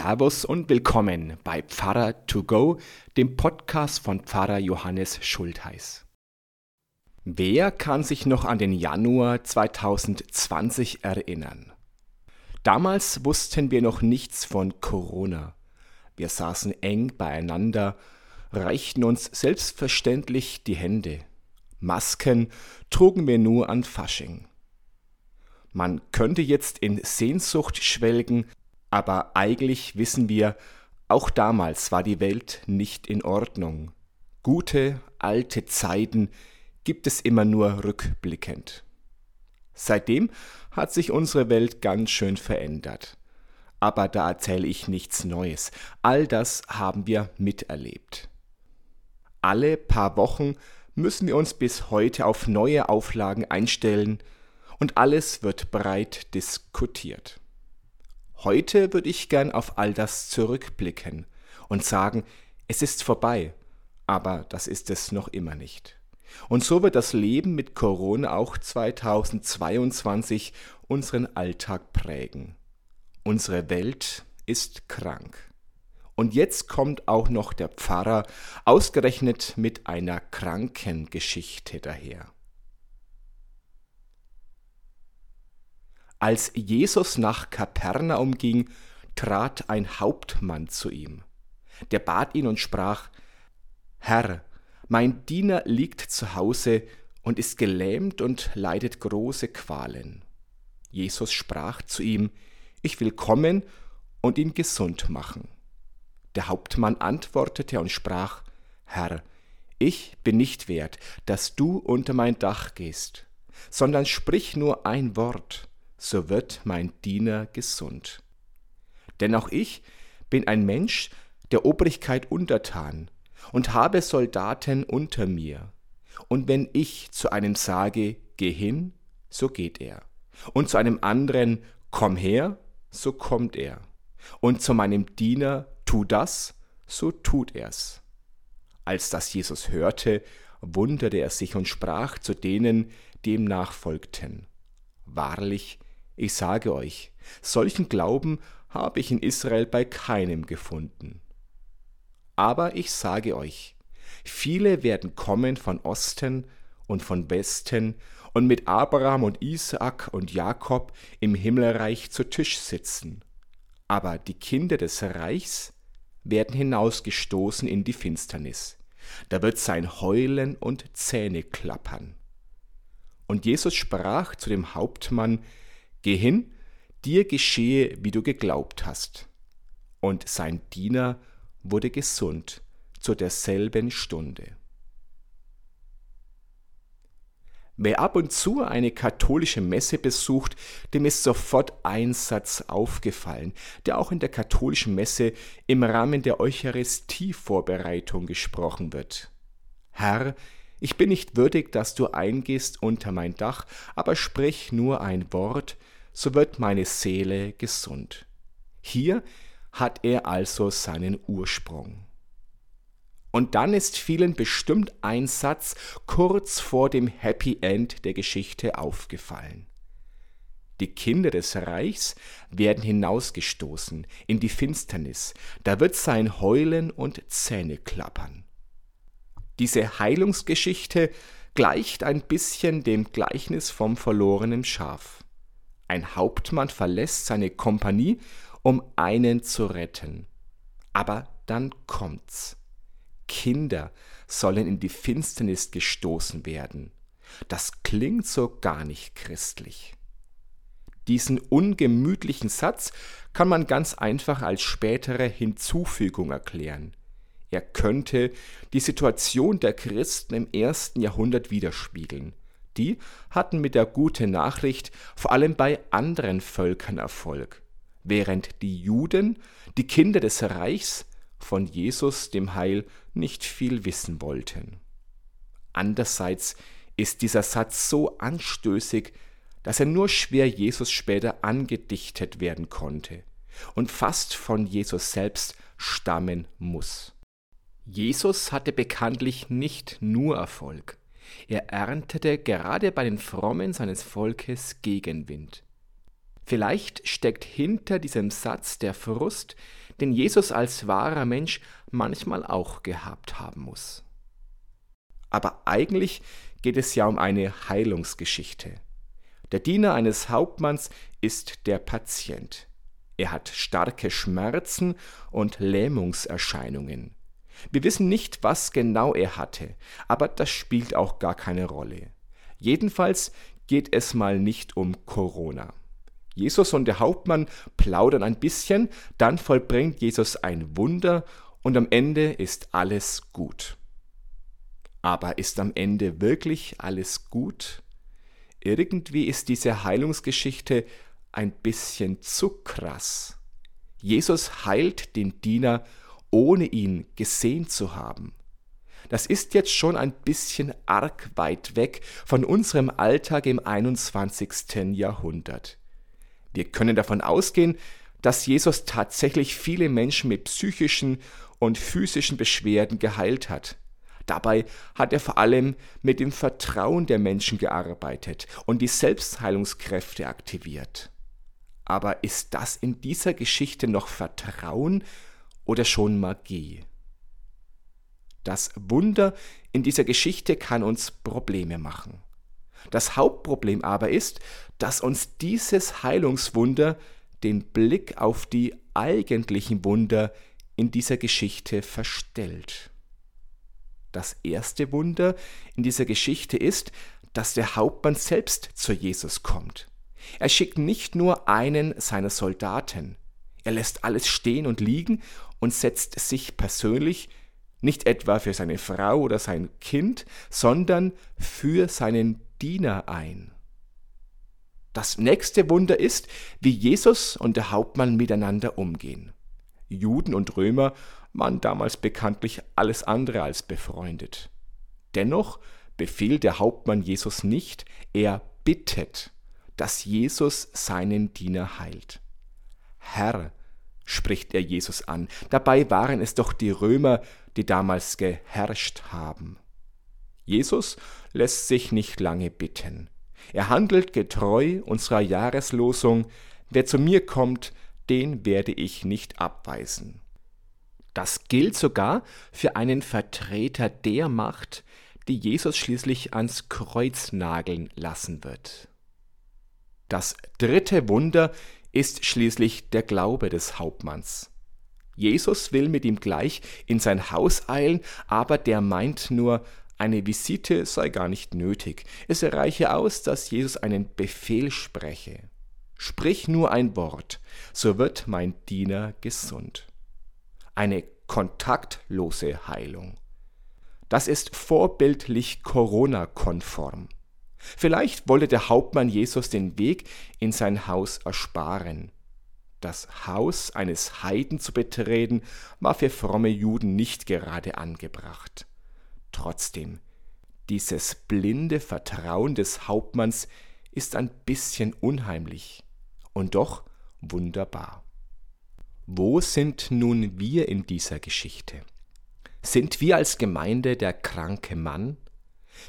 Servus und willkommen bei Pfarrer to go, dem Podcast von Pfarrer Johannes Schultheiß. Wer kann sich noch an den Januar 2020 erinnern? Damals wussten wir noch nichts von Corona. Wir saßen eng beieinander, reichten uns selbstverständlich die Hände. Masken trugen wir nur an Fasching. Man könnte jetzt in Sehnsucht schwelgen, aber eigentlich wissen wir, auch damals war die Welt nicht in Ordnung. Gute, alte Zeiten gibt es immer nur rückblickend. Seitdem hat sich unsere Welt ganz schön verändert. Aber da erzähle ich nichts Neues. All das haben wir miterlebt. Alle paar Wochen müssen wir uns bis heute auf neue Auflagen einstellen und alles wird breit diskutiert. Heute würde ich gern auf all das zurückblicken und sagen, es ist vorbei, aber das ist es noch immer nicht. Und so wird das Leben mit Corona auch 2022 unseren Alltag prägen. Unsere Welt ist krank. Und jetzt kommt auch noch der Pfarrer ausgerechnet mit einer Krankengeschichte daher. Als Jesus nach Kapernaum ging, trat ein Hauptmann zu ihm. Der bat ihn und sprach, Herr, mein Diener liegt zu Hause und ist gelähmt und leidet große Qualen. Jesus sprach zu ihm, Ich will kommen und ihn gesund machen. Der Hauptmann antwortete und sprach, Herr, ich bin nicht wert, dass du unter mein Dach gehst, sondern sprich nur ein Wort, so wird mein Diener gesund. Denn auch ich bin ein Mensch der Obrigkeit untertan und habe Soldaten unter mir. Und wenn ich zu einem sage, geh hin, so geht er. Und zu einem anderen, komm her, so kommt er. Und zu meinem Diener, tu das, so tut er's. Als das Jesus hörte, wunderte er sich und sprach zu denen, die ihm nachfolgten. Wahrlich, ich sage euch, solchen Glauben habe ich in Israel bei keinem gefunden. Aber ich sage euch, viele werden kommen von Osten und von Westen und mit Abraham und Isaak und Jakob im Himmelreich zu Tisch sitzen. Aber die Kinder des Reichs werden hinausgestoßen in die Finsternis. Da wird sein Heulen und Zähne klappern. Und Jesus sprach zu dem Hauptmann, Geh hin, dir geschehe, wie du geglaubt hast. Und sein Diener wurde gesund zu derselben Stunde. Wer ab und zu eine katholische Messe besucht, dem ist sofort ein Satz aufgefallen, der auch in der katholischen Messe im Rahmen der Eucharistievorbereitung gesprochen wird. Herr, ich bin nicht würdig, dass du eingehst unter mein Dach, aber sprich nur ein Wort, so wird meine Seele gesund. Hier hat er also seinen Ursprung. Und dann ist vielen bestimmt ein Satz kurz vor dem Happy End der Geschichte aufgefallen. Die Kinder des Reichs werden hinausgestoßen in die Finsternis, da wird sein Heulen und Zähne klappern. Diese Heilungsgeschichte gleicht ein bisschen dem Gleichnis vom verlorenen Schaf. Ein Hauptmann verlässt seine Kompanie, um einen zu retten. Aber dann kommt's. Kinder sollen in die Finsternis gestoßen werden. Das klingt so gar nicht christlich. Diesen ungemütlichen Satz kann man ganz einfach als spätere Hinzufügung erklären. Er könnte die Situation der Christen im ersten Jahrhundert widerspiegeln. Die hatten mit der guten Nachricht vor allem bei anderen Völkern Erfolg, während die Juden, die Kinder des Reichs, von Jesus dem Heil nicht viel wissen wollten. Andererseits ist dieser Satz so anstößig, dass er nur schwer Jesus später angedichtet werden konnte und fast von Jesus selbst stammen muss. Jesus hatte bekanntlich nicht nur Erfolg. Er erntete gerade bei den Frommen seines Volkes Gegenwind. Vielleicht steckt hinter diesem Satz der Frust, den Jesus als wahrer Mensch manchmal auch gehabt haben muss. Aber eigentlich geht es ja um eine Heilungsgeschichte. Der Diener eines Hauptmanns ist der Patient. Er hat starke Schmerzen und Lähmungserscheinungen. Wir wissen nicht, was genau er hatte, aber das spielt auch gar keine Rolle. Jedenfalls geht es mal nicht um Corona. Jesus und der Hauptmann plaudern ein bisschen, dann vollbringt Jesus ein Wunder und am Ende ist alles gut. Aber ist am Ende wirklich alles gut? Irgendwie ist diese Heilungsgeschichte ein bisschen zu krass. Jesus heilt den Diener, ohne ihn gesehen zu haben. Das ist jetzt schon ein bisschen arg weit weg von unserem Alltag im 21. Jahrhundert. Wir können davon ausgehen, dass Jesus tatsächlich viele Menschen mit psychischen und physischen Beschwerden geheilt hat. Dabei hat er vor allem mit dem Vertrauen der Menschen gearbeitet und die Selbstheilungskräfte aktiviert. Aber ist das in dieser Geschichte noch Vertrauen oder schon Magie? Das Wunder in dieser Geschichte kann uns Probleme machen. Das Hauptproblem aber ist, dass uns dieses Heilungswunder den Blick auf die eigentlichen Wunder in dieser Geschichte verstellt. Das erste Wunder in dieser Geschichte ist, dass der Hauptmann selbst zu Jesus kommt. Er schickt nicht nur einen seiner Soldaten, er lässt alles stehen und liegen und setzt sich persönlich nicht etwa für seine Frau oder sein Kind, sondern für seinen Diener ein. Das nächste Wunder ist, wie Jesus und der Hauptmann miteinander umgehen. Juden und Römer waren damals bekanntlich alles andere als befreundet. Dennoch befiehlt der Hauptmann Jesus nicht, er bittet, dass Jesus seinen Diener heilt. Herr, spricht er Jesus an, dabei waren es doch die Römer, die damals geherrscht haben. Jesus lässt sich nicht lange bitten. Er handelt getreu unserer Jahreslosung, wer zu mir kommt, den werde ich nicht abweisen. Das gilt sogar für einen Vertreter der Macht, die Jesus schließlich ans Kreuz nageln lassen wird. Das dritte Wunder ist schließlich der Glaube des Hauptmanns. Jesus will mit ihm gleich in sein Haus eilen, aber der meint nur, eine Visite sei gar nicht nötig. Es reiche aus, dass Jesus einen Befehl spreche. Sprich nur ein Wort, so wird mein Diener gesund. Eine kontaktlose Heilung. Das ist vorbildlich Corona-konform. Vielleicht wollte der Hauptmann Jesus den Weg in sein Haus ersparen. Das Haus eines Heiden zu betreten, war für fromme Juden nicht gerade angebracht. Trotzdem, dieses blinde Vertrauen des Hauptmanns ist ein bisschen unheimlich und doch wunderbar. Wo sind nun wir in dieser Geschichte? Sind wir als Gemeinde der kranke Mann?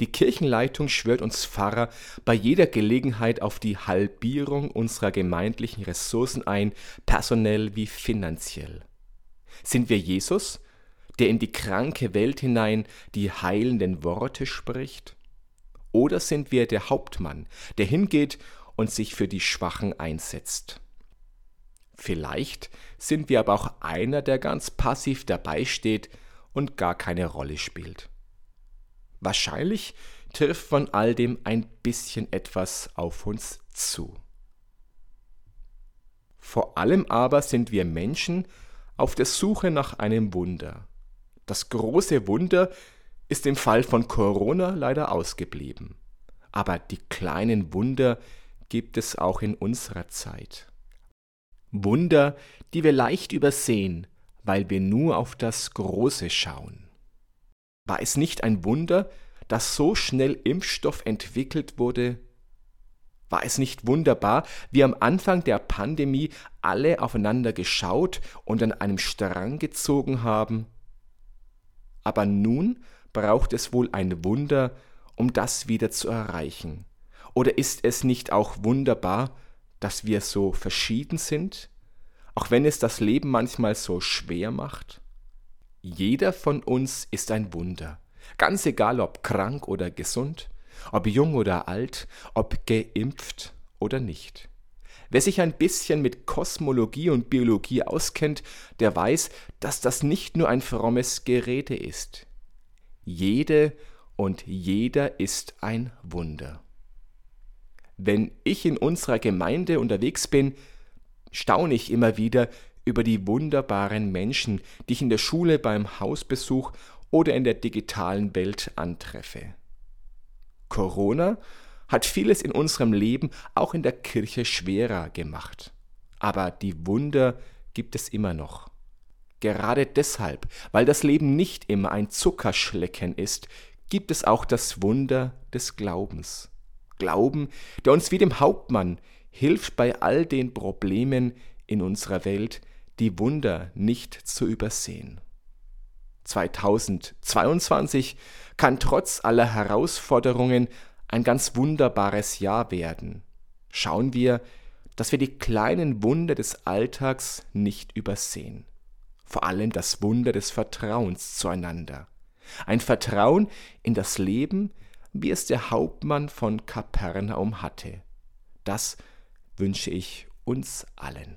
Die Kirchenleitung schwört uns Pfarrer bei jeder Gelegenheit auf die Halbierung unserer gemeindlichen Ressourcen ein, personell wie finanziell. Sind wir Jesus, der in die kranke Welt hinein die heilenden Worte spricht? Oder sind wir der Hauptmann, der hingeht und sich für die Schwachen einsetzt? Vielleicht sind wir aber auch einer, der ganz passiv dabei steht und gar keine Rolle spielt. Wahrscheinlich trifft von all dem ein bisschen etwas auf uns zu. Vor allem aber sind wir Menschen auf der Suche nach einem Wunder. Das große Wunder ist im Fall von Corona leider ausgeblieben. Aber die kleinen Wunder gibt es auch in unserer Zeit. Wunder, die wir leicht übersehen, weil wir nur auf das Große schauen. War es nicht ein Wunder, dass so schnell Impfstoff entwickelt wurde? War es nicht wunderbar, wie am Anfang der Pandemie alle aufeinander geschaut und an einem Strang gezogen haben? Aber nun braucht es wohl ein Wunder, um das wieder zu erreichen. Oder ist es nicht auch wunderbar, dass wir so verschieden sind? auch wenn es das Leben manchmal so schwer macht? Jeder von uns ist ein Wunder, ganz egal ob krank oder gesund, ob jung oder alt, ob geimpft oder nicht. Wer sich ein bisschen mit Kosmologie und Biologie auskennt, der weiß, dass das nicht nur ein frommes Gerede ist. Jede und jeder ist ein Wunder. Wenn ich in unserer Gemeinde unterwegs bin, staune ich immer wieder über die wunderbaren Menschen, die ich in der Schule beim Hausbesuch oder in der digitalen Welt antreffe. Corona hat vieles in unserem Leben auch in der Kirche schwerer gemacht. Aber die Wunder gibt es immer noch. Gerade deshalb, weil das Leben nicht immer ein Zuckerschlecken ist, gibt es auch das Wunder des Glaubens. Glauben, der uns wie dem Hauptmann hilft bei all den Problemen in unserer Welt, die Wunder nicht zu übersehen. 2022 kann trotz aller Herausforderungen ein ganz wunderbares Jahr werden. Schauen wir, dass wir die kleinen Wunder des Alltags nicht übersehen. Vor allem das Wunder des Vertrauens zueinander. Ein Vertrauen in das Leben, wie es der Hauptmann von Kapernaum hatte. Das wünsche ich uns allen.